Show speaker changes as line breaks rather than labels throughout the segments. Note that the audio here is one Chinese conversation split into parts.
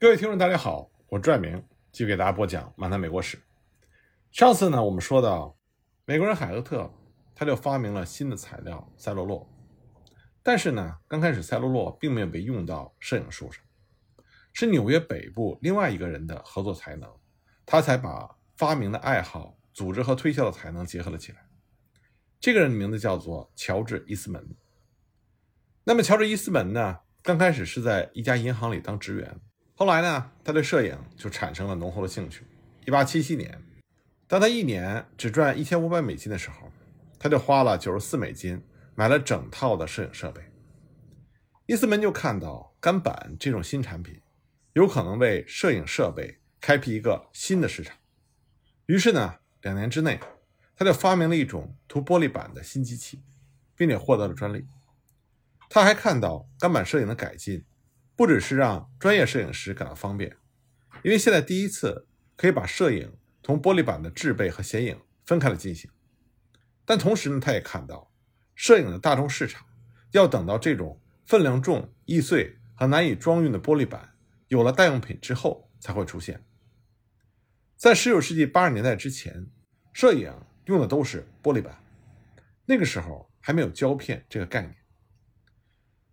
各位听众，大家好，我拽明继续给大家播讲《漫谈美国史》。上次呢，我们说到美国人海厄特，他就发明了新的材料赛璐珞。但是呢，刚开始赛璐珞并没有被用到摄影术上，是纽约北部另外一个人的合作才能，他才把发明的爱好、组织和推销的才能结合了起来。这个人的名字叫做乔治·伊斯门。那么，乔治·伊斯门呢，刚开始是在一家银行里当职员。后来呢，他对摄影就产生了浓厚的兴趣。一八七七年，当他一年只赚一千五百美金的时候，他就花了九十四美金买了整套的摄影设备。伊斯门就看到干板这种新产品有可能为摄影设备开辟一个新的市场，于是呢，两年之内，他就发明了一种涂玻璃板的新机器，并且获得了专利。他还看到干板摄影的改进。不只是让专业摄影师感到方便，因为现在第一次可以把摄影同玻璃板的制备和显影分开了进行。但同时呢，他也看到摄影的大众市场要等到这种分量重、易碎和难以装运的玻璃板有了代用品之后才会出现。在19世纪80年代之前，摄影用的都是玻璃板，那个时候还没有胶片这个概念。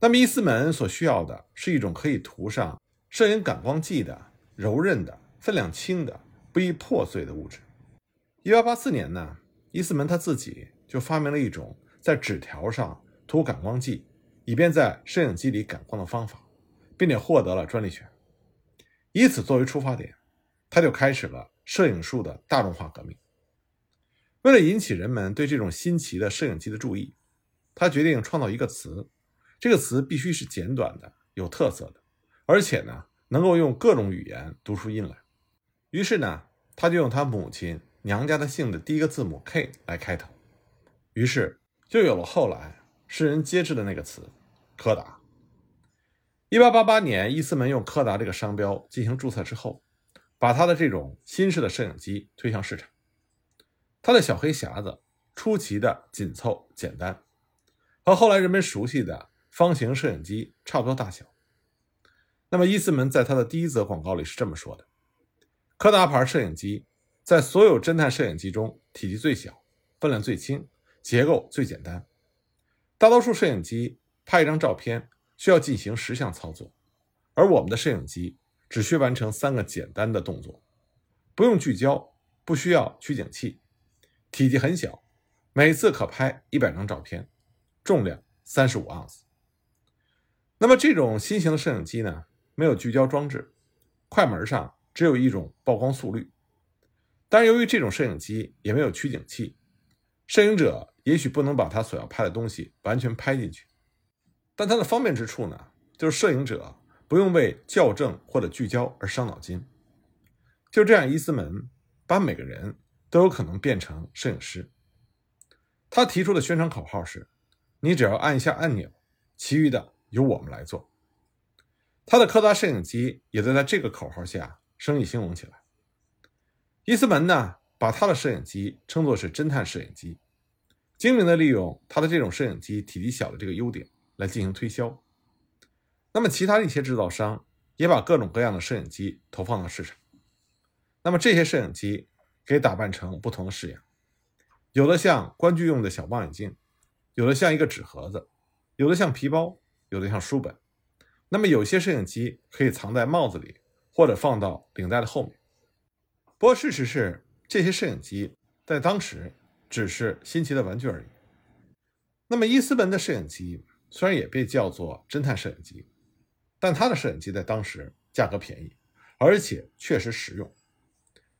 那么伊斯门所需要的是一种可以涂上摄影感光剂的柔韧的、分量轻的、不易破碎的物质。一八八四年呢，伊斯门他自己就发明了一种在纸条上涂感光剂，以便在摄影机里感光的方法，并且获得了专利权。以此作为出发点，他就开始了摄影术的大众化革命。为了引起人们对这种新奇的摄影机的注意，他决定创造一个词。这个词必须是简短的、有特色的，而且呢，能够用各种语言读出音来。于是呢，他就用他母亲娘家的姓的第一个字母 K 来开头，于是就有了后来世人皆知的那个词——柯达。一八八八年，伊斯门用柯达这个商标进行注册之后，把他的这种新式的摄影机推向市场。他的小黑匣子出奇的紧凑简单，和后来人们熟悉的。方形摄影机差不多大小。那么伊斯门在他的第一则广告里是这么说的：“柯达牌摄影机在所有侦探摄影机中体积最小，分量最轻，结构最简单。大多数摄影机拍一张照片需要进行十项操作，而我们的摄影机只需完成三个简单的动作：不用聚焦，不需要取景器，体积很小，每次可拍一百张照片，重量三十五盎司。”那么这种新型的摄影机呢，没有聚焦装置，快门上只有一种曝光速率。但是由于这种摄影机也没有取景器，摄影者也许不能把他所要拍的东西完全拍进去。但它的方便之处呢，就是摄影者不用为校正或者聚焦而伤脑筋。就这样，伊斯门把每个人都有可能变成摄影师。他提出的宣传口号是：“你只要按一下按钮，其余的。”由我们来做，他的柯达摄影机也在在这个口号下生意兴隆起来。伊斯门呢，把他的摄影机称作是侦探摄影机，精明的利用他的这种摄影机体积小的这个优点来进行推销。那么，其他的一些制造商也把各种各样的摄影机投放到市场。那么，这些摄影机可以打扮成不同的式样，有的像观剧用的小望远镜，有的像一个纸盒子，有的像皮包。有的像书本，那么有些摄影机可以藏在帽子里，或者放到领带的后面。不过事实是，这些摄影机在当时只是新奇的玩具而已。那么伊斯门的摄影机虽然也被叫做侦探摄影机，但他的摄影机在当时价格便宜，而且确实实用。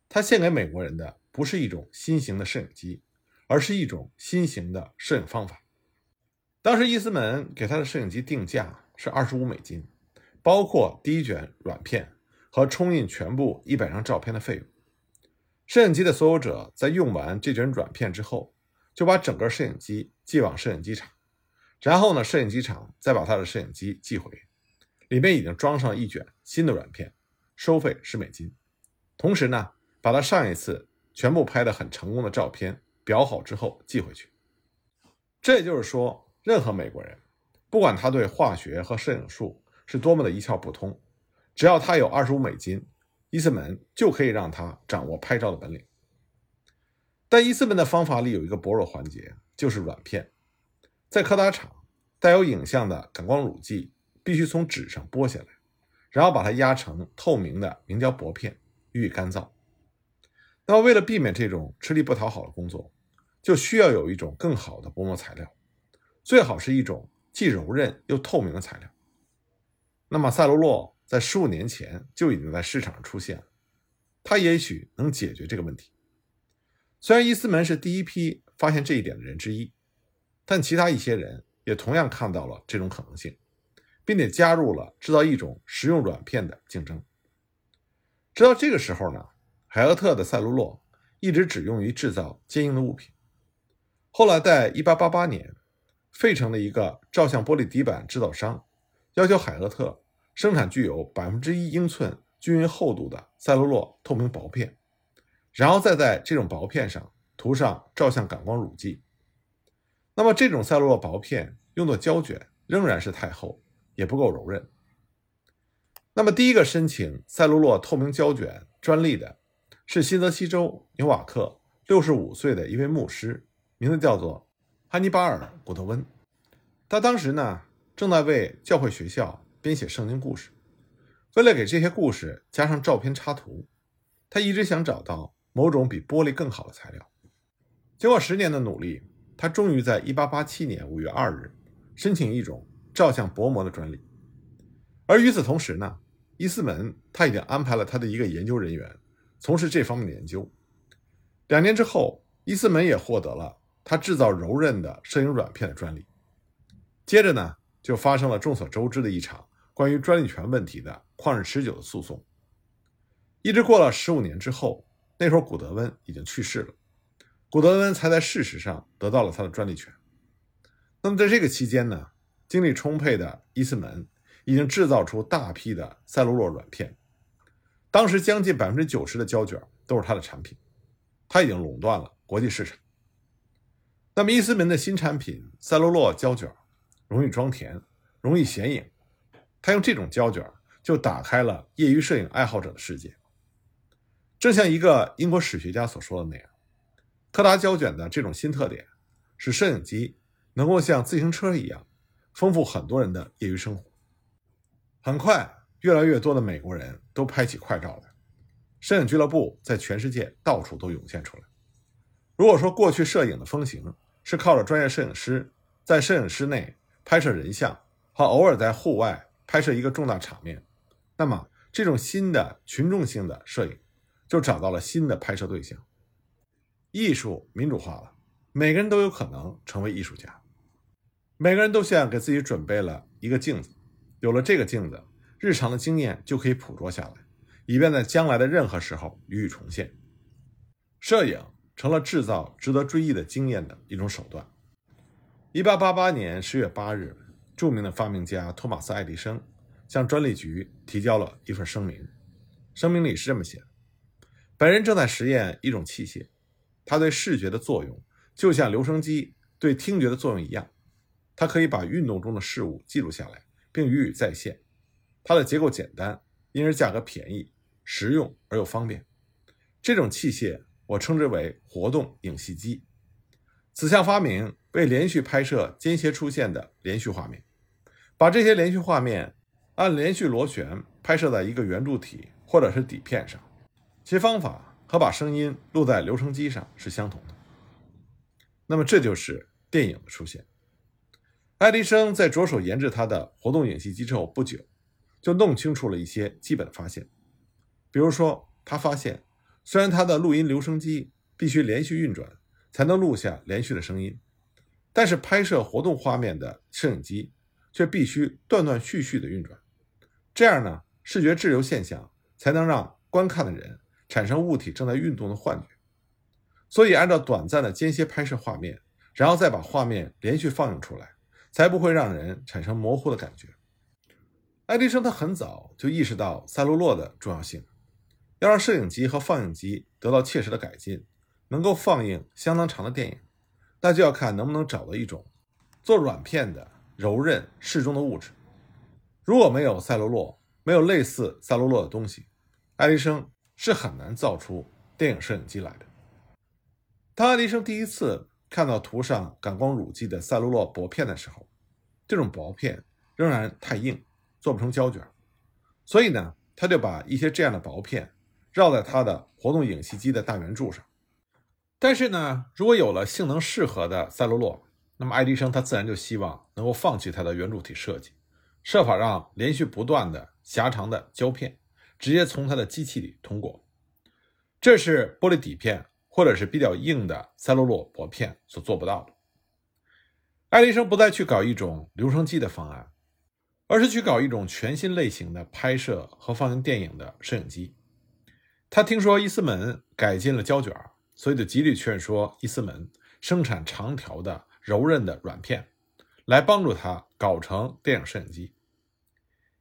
他献给美国人的不是一种新型的摄影机，而是一种新型的摄影方法。当时伊斯门给他的摄影机定价是二十五美金，包括第一卷软片和冲印全部一百张照片的费用。摄影机的所有者在用完这卷软片之后，就把整个摄影机寄往摄影机厂，然后呢，摄影机厂再把他的摄影机寄回，里面已经装上一卷新的软片，收费十美金。同时呢，把他上一次全部拍的很成功的照片裱好之后寄回去。这也就是说。任何美国人，不管他对化学和摄影术是多么的一窍不通，只要他有二十五美金，伊斯门就可以让他掌握拍照的本领。但伊斯门的方法里有一个薄弱环节，就是软片。在柯达厂，带有影像的感光乳剂必须从纸上剥下来，然后把它压成透明的明胶薄片，予以干燥。那么，为了避免这种吃力不讨好的工作，就需要有一种更好的薄膜材料，最好是一种既柔韧又透明的材料。那么，赛璐珞在十五年前就已经在市场上出现了，它也许能解决这个问题。虽然伊斯门是第一批发现这一点的人之一，但其他一些人也同样看到了这种可能性，并且加入了制造一种实用软片的竞争。直到这个时候呢，海厄特的赛璐珞一直只用于制造坚硬的物品。后来在1888年，费城的一个照相玻璃底板制造商要求海厄特生产具有百分之一英寸均匀厚度的赛璐珞透明薄片。然后再在这种薄片上涂上照相感光乳剂。那么这种赛璐珞薄片用作胶卷仍然是太厚，也不够柔韧。那么第一个申请赛璐珞透明胶卷专利的是新泽西州纽瓦克六十五岁的一位牧师，名字叫做汉尼巴尔·古特温。他当时呢正在为教会学校编写圣经故事，为了给这些故事加上照片插图，他一直想找到。某种比玻璃更好的材料。经过十年的努力，他终于在1887年5月2日申请一种照相薄膜的专利。而与此同时呢，伊斯门他已经安排了他的一个研究人员从事这方面的研究。两年之后，伊斯门也获得了他制造柔韧的摄影软片的专利。接着呢，就发生了众所周知的一场关于专利权问题的旷日持久的诉讼。一直过了十五年之后。那时候，古德温已经去世了，古德温才在事实上得到了他的专利权。那么，在这个期间呢，精力充沛的伊斯门已经制造出大批的赛璐珞软片，当时将近百分之九十的胶卷都是他的产品，他已经垄断了国际市场。那么，伊斯门的新产品赛璐珞胶卷容易装填，容易显影，他用这种胶卷就打开了业余摄影爱好者的世界。正像一个英国史学家所说的那样，柯达胶卷的这种新特点，使摄影机能够像自行车一样，丰富很多人的业余生活。很快，越来越多的美国人都拍起快照来，摄影俱乐部在全世界到处都涌现出来。如果说过去摄影的风行是靠着专业摄影师在摄影师内拍摄人像，和偶尔在户外拍摄一个重大场面，那么这种新的群众性的摄影。就找到了新的拍摄对象。艺术民主化了，每个人都有可能成为艺术家。每个人都像给自己准备了一个镜子，有了这个镜子，日常的经验就可以捕捉下来，以便在将来的任何时候予以重现。摄影成了制造值得追忆的经验的一种手段。一八八八年十月八日，著名的发明家托马斯·爱迪生向专利局提交了一份声明，声明里是这么写的。本人正在实验一种器械，它对视觉的作用就像留声机对听觉的作用一样，它可以把运动中的事物记录下来，并予以再现。它的结构简单，因而价格便宜，实用而又方便。这种器械我称之为活动影戏机。此项发明为连续拍摄间歇出现的连续画面，把这些连续画面按连续螺旋拍摄在一个圆柱体或者是底片上。其方法和把声音录在留声机上是相同的。那么，这就是电影的出现。爱迪生在着手研制他的活动影戏机之后不久，就弄清楚了一些基本的发现。比如说，他发现，虽然它的录音留声机必须连续运转才能录下连续的声音，但是拍摄活动画面的摄影机却必须断断续续的运转。这样呢，视觉滞留现象才能让观看的人。产生物体正在运动的幻觉，所以按照短暂的间歇拍摄画面，然后再把画面连续放映出来，才不会让人产生模糊的感觉。爱迪生他很早就意识到赛璐珞的重要性，要让摄影机和放映机得到切实的改进，能够放映相当长的电影，那就要看能不能找到一种做软片的柔韧适中的物质。如果没有赛璐珞，没有类似赛璐珞的东西，爱迪生是很难造出电影摄影机来的。当爱迪生第一次看到涂上感光乳剂的赛璐珞薄片的时候，这种薄片仍然太硬，做不成胶卷，所以呢，他就把一些这样的薄片绕在它的活动影戏机的大圆柱上。但是呢，如果有了性能适合的赛璐珞，那么爱迪生他自然就希望能够放弃他的圆柱体设计，设法让连续不断的狭长的胶片直接从他的机器里通过。这是玻璃底片或者是比较硬的赛璐珞薄片所做不到的。爱迪生不再去搞一种留声机的方案，而是去搞一种全新类型的拍摄和放映电影的摄影机。他听说伊斯门改进了胶卷，所以就极力劝说伊斯门生产长条的。柔韧的软片，来帮助他搞成电影摄影机。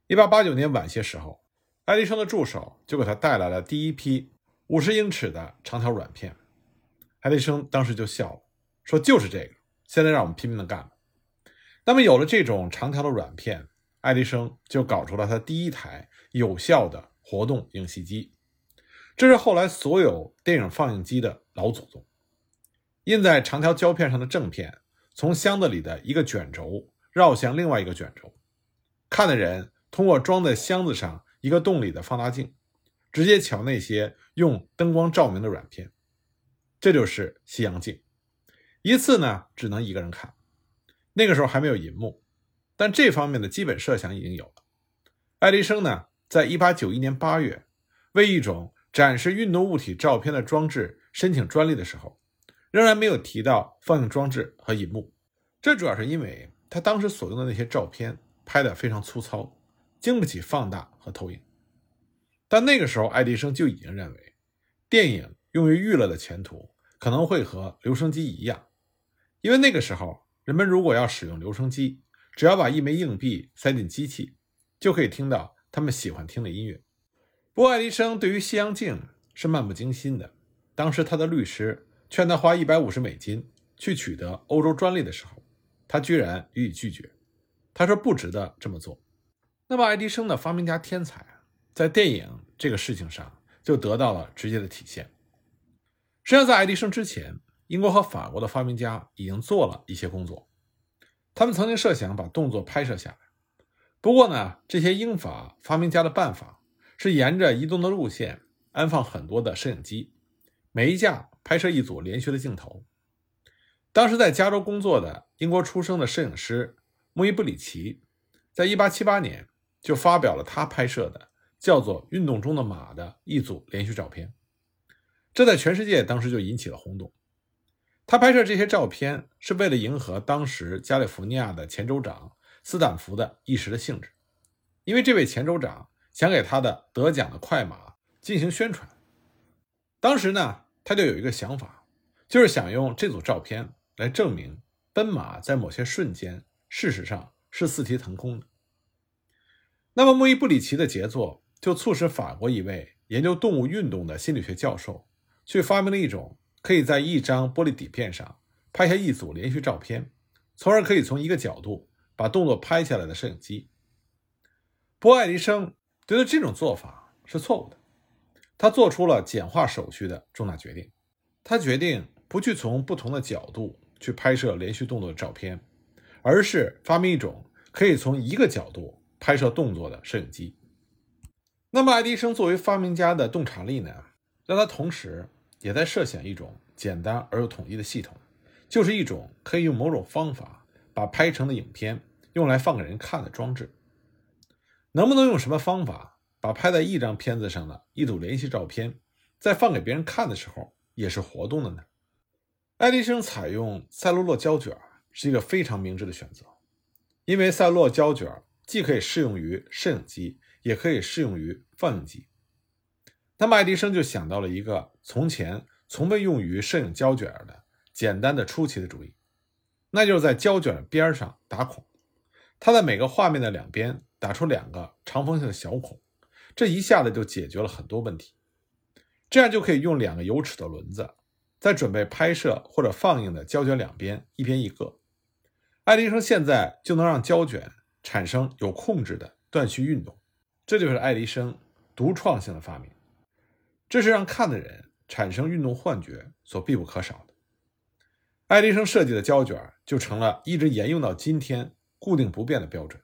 一八八九年晚些时候，爱迪生的助手就给他带来了第一批五十英尺的长条软片。爱迪生当时就笑了，说：“就是这个，现在让我们拼命的干。”那么有了这种长条的软片，爱迪生就搞出了他第一台有效的活动影戏机。这是后来所有电影放映机的老祖宗，印在长条胶片上的正片。从箱子里的一个卷轴绕向另外一个卷轴，看的人通过装在箱子上一个洞里的放大镜，直接瞧那些用灯光照明的软片。这就是西洋镜，一次呢只能一个人看。那个时候还没有银幕，但这方面的基本设想已经有了。爱迪生呢，在一八九一年八月为一种展示运动物体照片的装置申请专利的时候。仍然没有提到放映装置和银幕，这主要是因为他当时所用的那些照片拍得非常粗糙，经不起放大和投影。但那个时候，爱迪生就已经认为，电影用于娱乐的前途可能会和留声机一样，因为那个时候人们如果要使用留声机，只要把一枚硬币塞进机器，就可以听到他们喜欢听的音乐。不过，爱迪生对于西洋镜是漫不经心的，当时他的律师。劝他花一百五十美金去取得欧洲专利的时候，他居然予以拒绝。他说不值得这么做。那么，爱迪生的发明家天才在电影这个事情上就得到了直接的体现。实际上，在爱迪生之前，英国和法国的发明家已经做了一些工作。他们曾经设想把动作拍摄下来。不过呢，这些英法发明家的办法是沿着移动的路线安放很多的摄影机，每一架。拍摄一组连续的镜头。当时在加州工作的英国出生的摄影师穆伊布里奇，在1878年就发表了他拍摄的叫做《运动中的马》的一组连续照片，这在全世界当时就引起了轰动。他拍摄这些照片是为了迎合当时加利福尼亚的前州长斯坦福的一时的兴致，因为这位前州长想给他的得奖的快马进行宣传。当时呢。他就有一个想法，就是想用这组照片来证明奔马在某些瞬间事实上是四蹄腾空的。那么穆伊布里奇的杰作就促使法国一位研究动物运动的心理学教授去发明了一种可以在一张玻璃底片上拍下一组连续照片，从而可以从一个角度把动作拍下来的摄影机。波爱迪生觉得这种做法是错误的。他做出了简化手续的重大决定，他决定不去从不同的角度去拍摄连续动作的照片，而是发明一种可以从一个角度拍摄动作的摄影机。那么，爱迪生作为发明家的洞察力呢，让他同时也在设想一种简单而又统一的系统，就是一种可以用某种方法把拍成的影片用来放给人看的装置。能不能用什么方法？把拍在一张片子上的一组连续照片，在放给别人看的时候也是活动的呢。爱迪生采用赛璐珞胶卷是一个非常明智的选择，因为赛璐珞胶卷既可以适用于摄影机，也可以适用于放映机。那么爱迪生就想到了一个从前从未用于摄影胶卷的简单的出奇的主意，那就是在胶卷边上打孔，它在每个画面的两边打出两个长方形的小孔。这一下子就解决了很多问题，这样就可以用两个有齿的轮子，在准备拍摄或者放映的胶卷两边一边一个。爱迪生现在就能让胶卷产生有控制的断续运动，这就是爱迪生独创性的发明，这是让看的人产生运动幻觉所必不可少的。爱迪生设计的胶卷就成了一直沿用到今天固定不变的标准。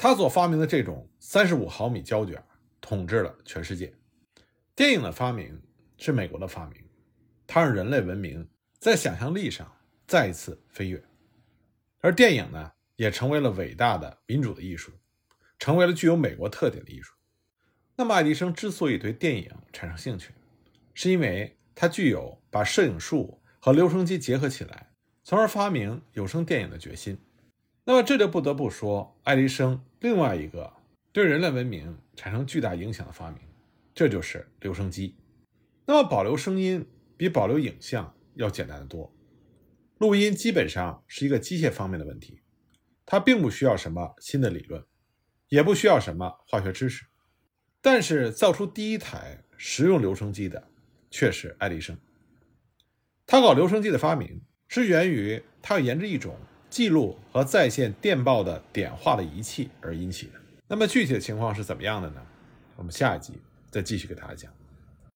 他所发明的这种三十五毫米胶卷统治了全世界。电影的发明是美国的发明，它让人类文明在想象力上再一次飞跃，而电影呢，也成为了伟大的民主的艺术。成为了具有美国特点的艺术。那么，爱迪生之所以对电影产生兴趣，是因为他具有把摄影术和留声机结合起来，从而发明有声电影的决心。那么，这就不得不说爱迪生另外一个对人类文明产生巨大影响的发明，这就是留声机。那么，保留声音比保留影像要简单的多。录音基本上是一个机械方面的问题，它并不需要什么新的理论。也不需要什么化学知识，但是造出第一台实用留声机的却是爱迪生。他搞留声机的发明是源于他要研制一种记录和在线电报的点化的仪器而引起的。那么具体的情况是怎么样的呢？我们下一集再继续给大家讲。